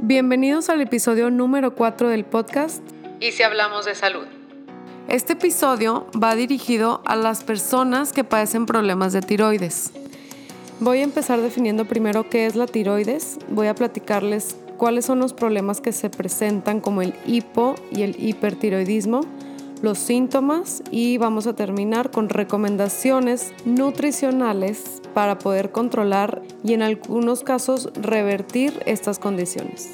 Bienvenidos al episodio número 4 del podcast ¿Y si hablamos de salud? Este episodio va dirigido a las personas que padecen problemas de tiroides. Voy a empezar definiendo primero qué es la tiroides. Voy a platicarles cuáles son los problemas que se presentan como el hipo y el hipertiroidismo, los síntomas y vamos a terminar con recomendaciones nutricionales para poder controlar y en algunos casos revertir estas condiciones.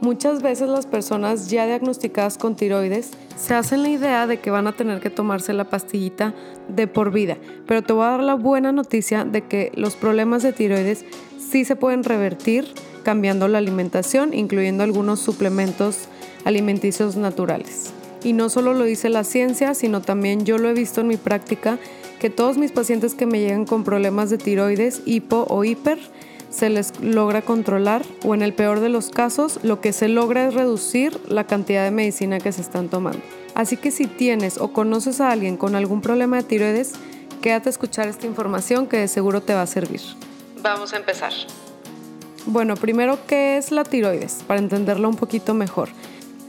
Muchas veces las personas ya diagnosticadas con tiroides se hacen la idea de que van a tener que tomarse la pastillita de por vida, pero te voy a dar la buena noticia de que los problemas de tiroides sí se pueden revertir cambiando la alimentación, incluyendo algunos suplementos alimenticios naturales. Y no solo lo dice la ciencia, sino también yo lo he visto en mi práctica, que todos mis pacientes que me llegan con problemas de tiroides, hipo o hiper, se les logra controlar o en el peor de los casos lo que se logra es reducir la cantidad de medicina que se están tomando. Así que si tienes o conoces a alguien con algún problema de tiroides, quédate a escuchar esta información que de seguro te va a servir. Vamos a empezar. Bueno, primero, ¿qué es la tiroides? Para entenderlo un poquito mejor.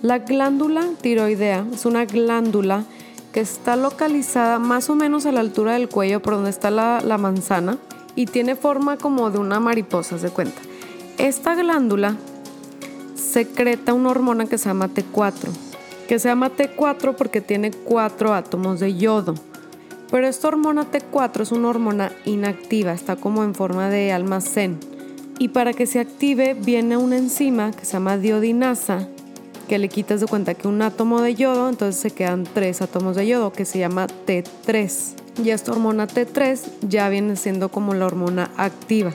La glándula tiroidea es una glándula que está localizada más o menos a la altura del cuello por donde está la, manzana y tiene forma como de una mariposa, se cuenta. Esta glándula secreta una hormona que se llama T4, que se llama T4 porque tiene cuatro átomos de yodo. Pero esta hormona T4 es una hormona inactiva, está como en forma de almacén. Y para que se active viene una enzima que se llama diodinasa, que le quitas de cuenta que un átomo de yodo, entonces se quedan tres átomos de yodo, que se llama T3. Y esta hormona T3 ya viene siendo como la hormona activa.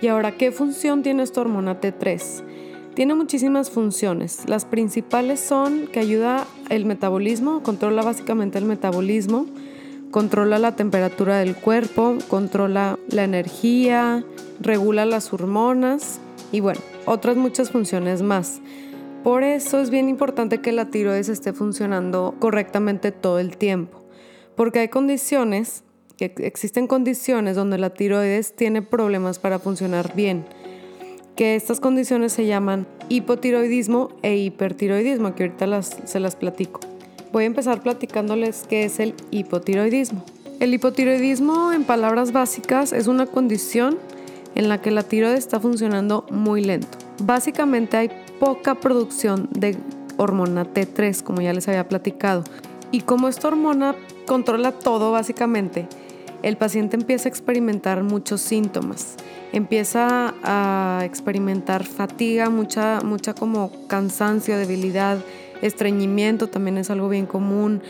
Y ahora, ¿qué función tiene esta hormona T3? Tiene muchísimas funciones. Las principales son que ayuda el metabolismo, controla básicamente el metabolismo, controla la temperatura del cuerpo, controla la energía, regula las hormonas y bueno, otras muchas funciones más. Por eso es bien importante que la tiroides esté funcionando correctamente todo el tiempo. Porque hay condiciones, que existen condiciones donde la tiroides tiene problemas para funcionar bien. Que estas condiciones se llaman hipotiroidismo e hipertiroidismo, que ahorita se las platico. Voy a empezar platicándoles qué es el hipotiroidismo. El hipotiroidismo, en palabras básicas, es una condición en la que la tiroides está funcionando muy lento. Básicamente hay poca producción de hormona T3, como ya les había platicado. Y como esta hormona controla todo básicamente, el paciente empieza a experimentar muchos síntomas. Empieza a experimentar fatiga, mucha, mucha como cansancio, debilidad, estreñimiento también es algo bien común,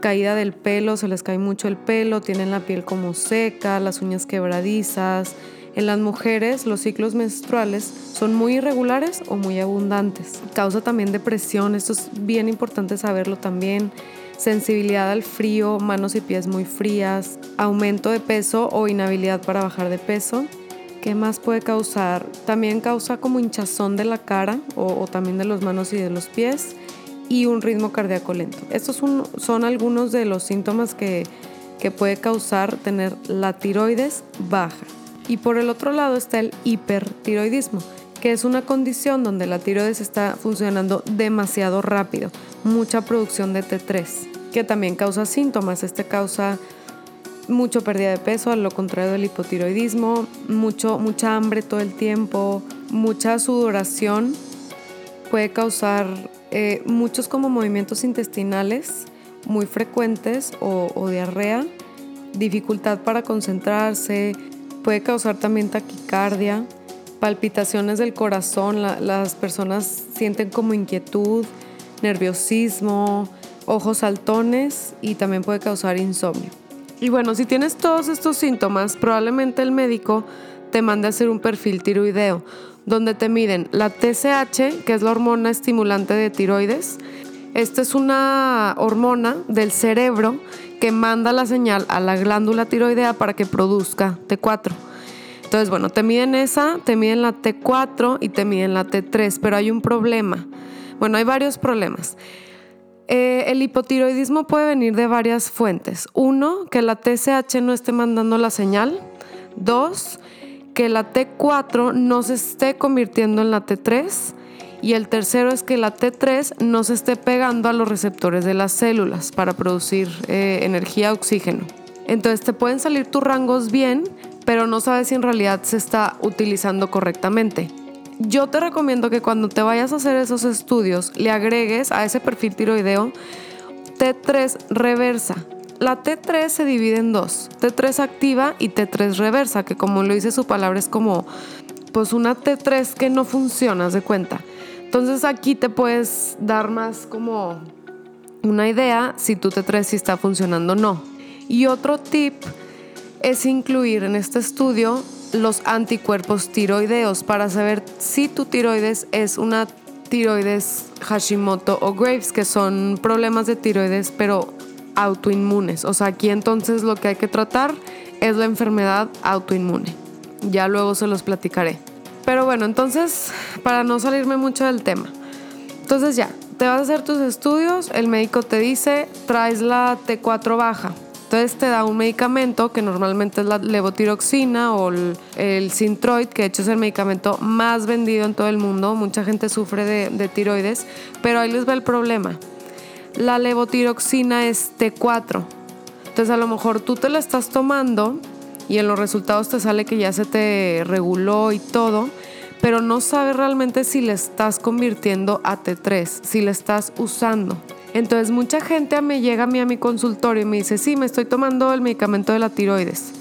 caída del pelo, se les cae mucho el pelo, tienen la piel como seca, las uñas quebradizas. En las mujeres los ciclos menstruales son muy irregulares o muy abundantes. Causa también depresión, esto es bien importante saberlo también sensibilidad al frío, manos y pies muy frías, aumento de peso o inhabilidad para bajar de peso. ¿Qué más puede causar? También causa como hinchazón de la cara o, también de las manos y de los pies y un ritmo cardíaco lento. Estos son, algunos de los síntomas que puede causar tener la tiroides baja. Y por el otro lado está el hipertiroidismo, que es una condición donde la tiroides está funcionando demasiado rápido, mucha producción de T3, que también causa síntomas. Este causa mucho pérdida de peso, a lo contrario del hipotiroidismo, mucho, mucha hambre todo el tiempo, mucha sudoración, puede causar eh, muchos como movimientos intestinales muy frecuentes o, diarrea, dificultad para concentrarse, puede causar también taquicardia, palpitaciones del corazón, las personas sienten como inquietud, nerviosismo, ojos saltones y también puede causar insomnio. Y bueno, si tienes todos estos síntomas, probablemente el médico te mande a hacer un perfil tiroideo, donde te miden la TSH, que es la hormona estimulante de tiroides. Esta es una hormona del cerebro que manda la señal a la glándula tiroidea para que produzca T4. Entonces, bueno, te miden esa, te miden la T4 y te miden la T3, pero hay un problema. Bueno, hay varios problemas. Eh, el hipotiroidismo puede venir de varias fuentes. Uno, que la TSH no esté mandando la señal. Dos, que la T4 no se esté convirtiendo en la T3. Y el tercero es que la T3 no se esté pegando a los receptores de las células para producir eh, energía oxígeno. Entonces te pueden salir tus rangos bien, pero no sabes si en realidad se está utilizando correctamente. Yo te recomiendo que cuando te vayas a hacer esos estudios le agregues a ese perfil tiroideo T3 reversa. La T3 se divide en dos, T3 activa y T3 reversa, que como lo dice su palabra es como pues una T3 que no funciona, de cuenta. Entonces aquí te puedes dar más como una idea si tu T3 sí está funcionando o no. Y otro tip es incluir en este estudio los anticuerpos tiroideos para saber si tu tiroides es una tiroides Hashimoto o Graves, que son problemas de tiroides pero autoinmunes. O sea, aquí entonces lo que hay que tratar es la enfermedad autoinmune. Ya luego se los platicaré. Pero bueno, entonces, para no salirme mucho del tema. Entonces ya, te vas a hacer tus estudios, el médico te dice, traes la T4 baja. Entonces te da un medicamento que normalmente es la levotiroxina o el, el que de hecho es el medicamento más vendido en todo el mundo. Mucha gente sufre de, de tiroides, pero ahí les va el problema. La levotiroxina es T4. Entonces a lo mejor tú te la estás tomando y en los resultados te sale que ya se te reguló y todo, pero no sabes realmente si le estás convirtiendo a T3, si le estás usando. Entonces mucha gente me llega a mí a mi consultorio y me dice, sí, me estoy tomando el medicamento de la tiroides,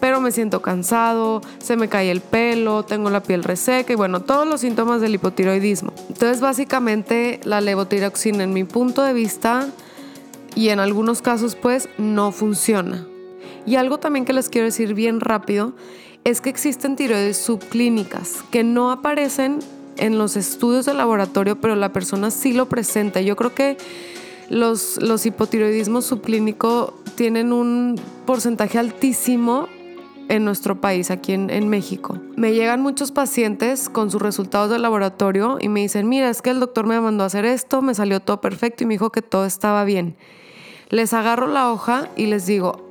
pero me siento cansado, se me cae el pelo, tengo la piel reseca y bueno, todos los síntomas del hipotiroidismo. Entonces básicamente la levotiroxina en mi punto de vista y en algunos casos pues no funciona. Y algo también que les quiero decir bien rápido es que existen tiroides subclínicas que no aparecen en los estudios de laboratorio, pero la persona sí lo presenta. Yo creo que los, los hipotiroidismos subclínicos tienen un porcentaje altísimo en nuestro país, aquí en, México. Me llegan muchos pacientes con sus resultados de laboratorio y me dicen, mira, es que el doctor me mandó a hacer esto, me salió todo perfecto y me dijo que todo estaba bien. Les agarro la hoja y les digo,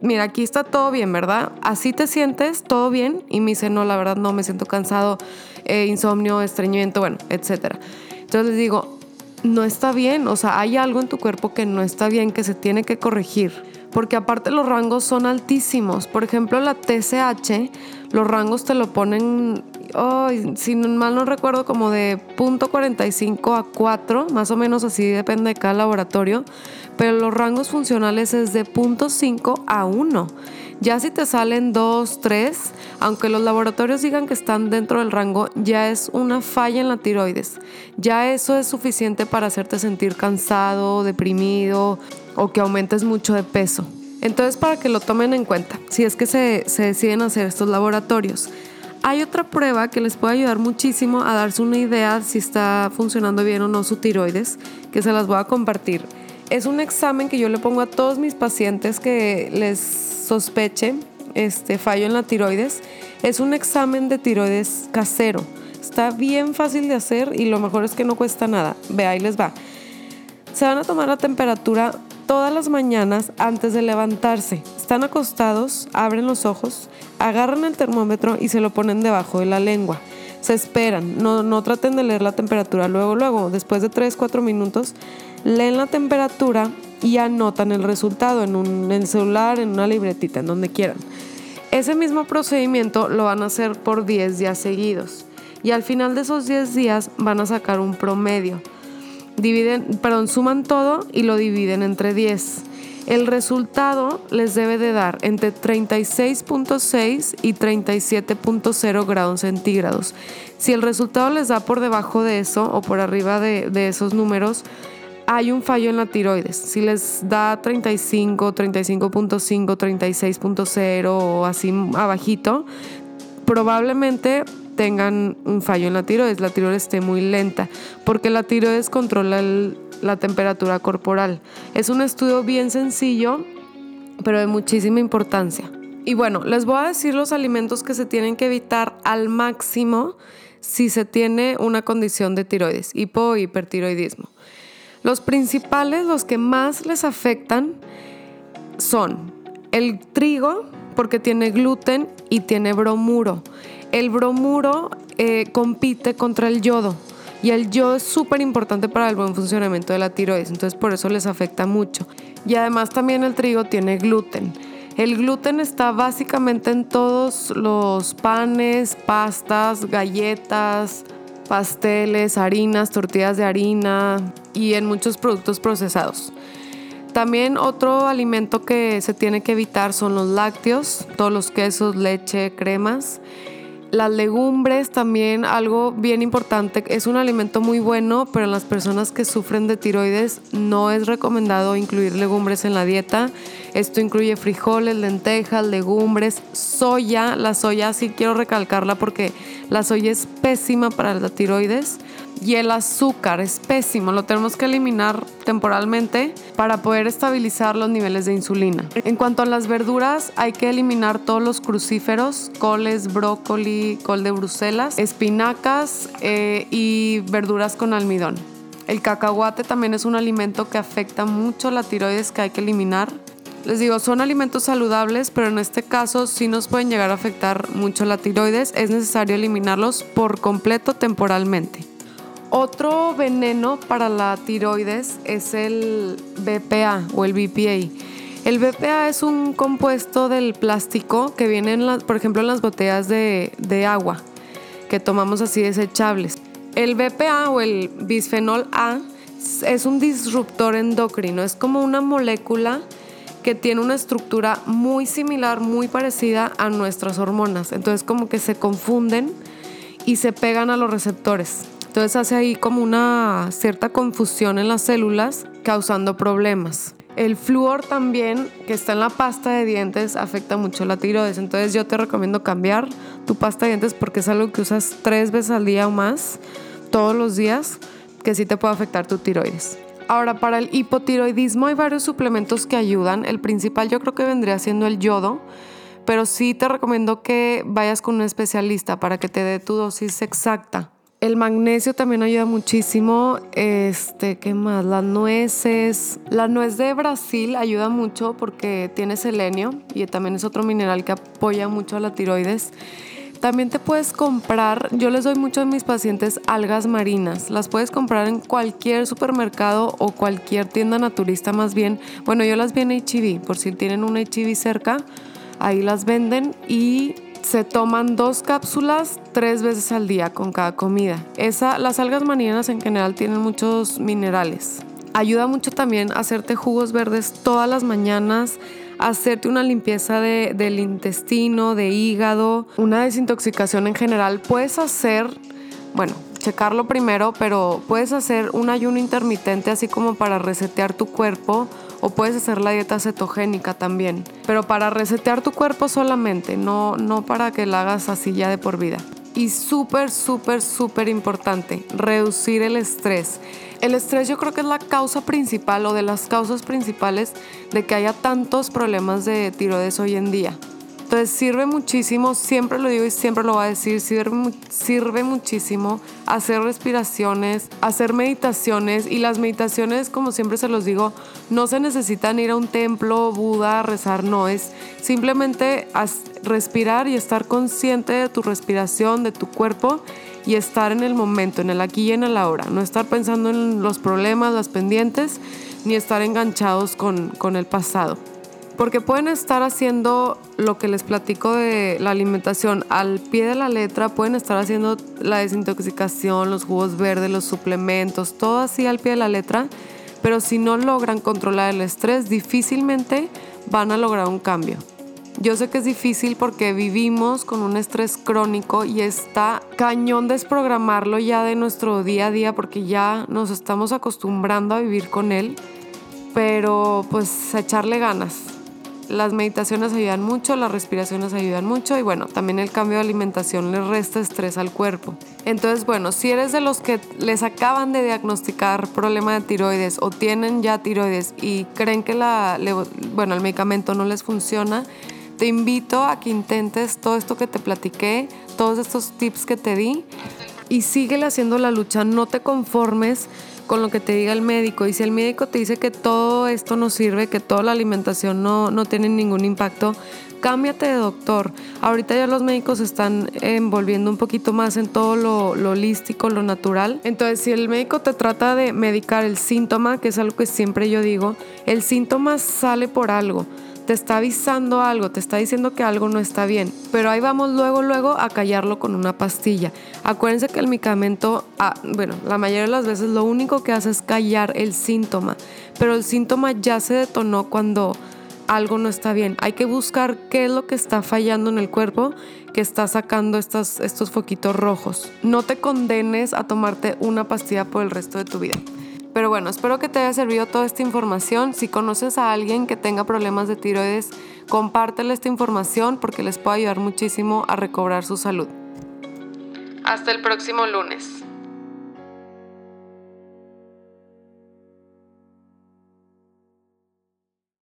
mira, aquí está todo bien, ¿verdad? ¿Así te sientes? ¿Todo bien? Y me dice, no, la verdad no, me siento cansado, eh, insomnio, estreñimiento, bueno, etc. Entonces les digo, no está bien, o sea, hay algo en tu cuerpo que no está bien, que se tiene que corregir. Porque aparte los rangos son altísimos. Por ejemplo, la TSH, los rangos te lo ponen, oh, si mal no recuerdo, como de .45 a 4, más o menos así depende de cada laboratorio pero los rangos funcionales es de 0.5 a 1. Ya si te salen 2, 3, aunque los laboratorios digan que están dentro del rango, ya es una falla en la tiroides. Ya eso es suficiente para hacerte sentir cansado, deprimido o que aumentes mucho de peso. Entonces para que lo tomen en cuenta, si es que se, se deciden hacer estos laboratorios. Hay otra prueba que les puede ayudar muchísimo a darse una idea si está funcionando bien o no su tiroides, que se las voy a compartir es un examen que yo le pongo a todos mis pacientes que les sospeche este fallo en la tiroides. Es un examen de tiroides casero. Está bien fácil de hacer y lo mejor es que no cuesta nada. Ve, ahí les va. Se van a tomar la temperatura todas las mañanas antes de levantarse. Están acostados, abren los ojos, agarran el termómetro y se lo ponen debajo de la lengua. Se esperan, no, no traten de leer la temperatura luego, luego, después de 3-4 minutos leen la temperatura y anotan el resultado en, un, el celular, en una libretita, en donde quieran. Ese mismo procedimiento lo van a hacer por 10 días seguidos y al final de esos 10 días van a sacar un promedio. Dividen, perdón, suman todo y lo dividen entre 10. El resultado les debe de dar entre 36.6 y 37.0 grados centígrados. Si el resultado les da por debajo de eso o por arriba de, esos números, hay un fallo en la tiroides. Si les da 35, 35.5, 36.0 o así abajito, probablemente tengan un fallo en la tiroides, la tiroides esté muy lenta, porque la tiroides controla la temperatura corporal. Es un estudio bien sencillo, pero de muchísima importancia. Y bueno, les voy a decir los alimentos que se tienen que evitar al máximo si se tiene una condición de tiroides, hipo hipertiroidismo. Los principales, los que más les afectan, son el trigo, porque tiene gluten y tiene bromuro. El bromuro eh, compite contra el yodo. Y el yodo es súper importante para el buen funcionamiento de la tiroides, entonces por eso les afecta mucho. Y además también el trigo tiene gluten. El gluten está básicamente en todos los panes, pastas, galletas, pasteles, harinas, tortillas de harina y en muchos productos procesados. También otro alimento que se tiene que evitar son los lácteos, todos los quesos, leche, cremas las legumbres también, algo bien importante, es un alimento muy bueno, pero en las personas que sufren de tiroides no es recomendado incluir legumbres en la dieta. Esto incluye frijoles, lentejas, legumbres, soya. La soya sí quiero recalcarla porque la soya es pésima para la tiroides y el azúcar es pésimo, lo tenemos que eliminar temporalmente para poder estabilizar los niveles de insulina. En cuanto a las verduras, hay que eliminar todos los crucíferos, coles, brócoli, col de Bruselas, espinacas eh, y verduras con almidón. El cacahuate también es un alimento que afecta mucho la tiroides que hay que eliminar. Les digo, son alimentos saludables, pero en este caso sí nos pueden llegar a afectar mucho la tiroides. Es necesario eliminarlos por completo temporalmente. Otro veneno para la tiroides es el BPA o el BPA. El BPA es un compuesto del plástico que viene, en por ejemplo, en las botellas de agua que tomamos así desechables. El BPA o el bisfenol A es un disruptor endocrino, es como una molécula que tiene una estructura muy similar, muy parecida a nuestras hormonas. Entonces como que se confunden y se pegan a los receptores. Entonces hace ahí como una cierta confusión en las células causando problemas. El flúor también, que está en la pasta de dientes, afecta mucho la tiroides. Entonces yo te recomiendo cambiar tu pasta de dientes porque es algo que usas tres veces al día o más, todos los días, que sí te puede afectar tu tiroides. Ahora, para el hipotiroidismo hay varios suplementos que ayudan. El principal yo creo que vendría siendo el yodo, pero sí te recomiendo que vayas con un especialista para que te dé tu dosis exacta. El magnesio también ayuda muchísimo. Este, ¿qué más? Las nueces. La nuez de Brasil ayuda mucho porque tiene selenio y también es otro mineral que apoya mucho a la tiroides. También te puedes comprar, yo les doy mucho a mis pacientes algas marinas. Las puedes comprar en cualquier supermercado o cualquier tienda naturista más bien. Bueno, yo las vi en HIV, por si tienen un HIV cerca, ahí las venden y se toman dos cápsulas tres veces al día con cada comida. Esa, las algas marinas en general tienen muchos minerales. Ayuda mucho también a hacerte jugos verdes todas las mañanas, hacerte una limpieza del intestino, de hígado, una desintoxicación en general. Puedes hacer, bueno, checarlo primero, pero puedes hacer un ayuno intermitente así como para resetear tu cuerpo o puedes hacer la dieta cetogénica también, pero para resetear tu cuerpo solamente, no, no para que la hagas así ya de por vida. Y súper, súper, súper importante, reducir el estrés. El estrés yo creo que es la causa principal o de las causas principales de que haya tantos problemas de tiroides hoy en día. Entonces sirve muchísimo, siempre lo digo y siempre lo voy a decir, sirve, muchísimo hacer respiraciones, hacer meditaciones y las meditaciones, como siempre se los digo, no se necesitan ir a un templo, Buda, rezar, no, es simplemente respirar y estar consciente de tu respiración, de tu cuerpo y estar en el momento, en el aquí y en el ahora, no estar pensando en los problemas, las pendientes, ni estar enganchados con, con el pasado. Porque pueden estar haciendo lo que les platico de la alimentación al pie de la letra, pueden estar haciendo la desintoxicación, los jugos verdes, los suplementos, todo así al pie de la letra, pero si no logran controlar el estrés, difícilmente van a lograr un cambio. Yo sé que es difícil porque vivimos con un estrés crónico y está cañón desprogramarlo ya de nuestro día a día porque ya nos estamos acostumbrando a vivir con él, pero pues a echarle ganas las meditaciones ayudan mucho, las respiraciones ayudan mucho y bueno, también el cambio de alimentación le resta estrés al cuerpo. Entonces, bueno, si eres de los que les acaban de diagnosticar problema de tiroides o tienen ya tiroides y creen que la, bueno, el medicamento no les funciona, te invito a que intentes todo esto que te platiqué, todos estos tips que te di y síguele haciendo la lucha, no te conformes con lo que te diga el médico. Y si el médico te dice que todo esto no sirve, que toda la alimentación no, no tiene ningún impacto, cámbiate de doctor. Ahorita ya los médicos están envolviendo un poquito más en todo lo, lo holístico, lo natural. Entonces, si el médico te trata de medicar el síntoma, que es algo que siempre yo digo, el síntoma sale por algo te está avisando algo, te está diciendo que algo no está bien, pero ahí vamos luego, luego a callarlo con una pastilla. Acuérdense que el medicamento, ah, bueno, la mayoría de las veces lo único que hace es callar el síntoma, pero el síntoma ya se detonó cuando algo no está bien. Hay que buscar qué es lo que está fallando en el cuerpo que está sacando estos, estos foquitos rojos. No te condenes a tomarte una pastilla por el resto de tu vida. Pero bueno, espero que te haya servido toda esta información. Si conoces a alguien que tenga problemas de tiroides, compártele esta información porque les puede ayudar muchísimo a recobrar su salud. Hasta el próximo lunes.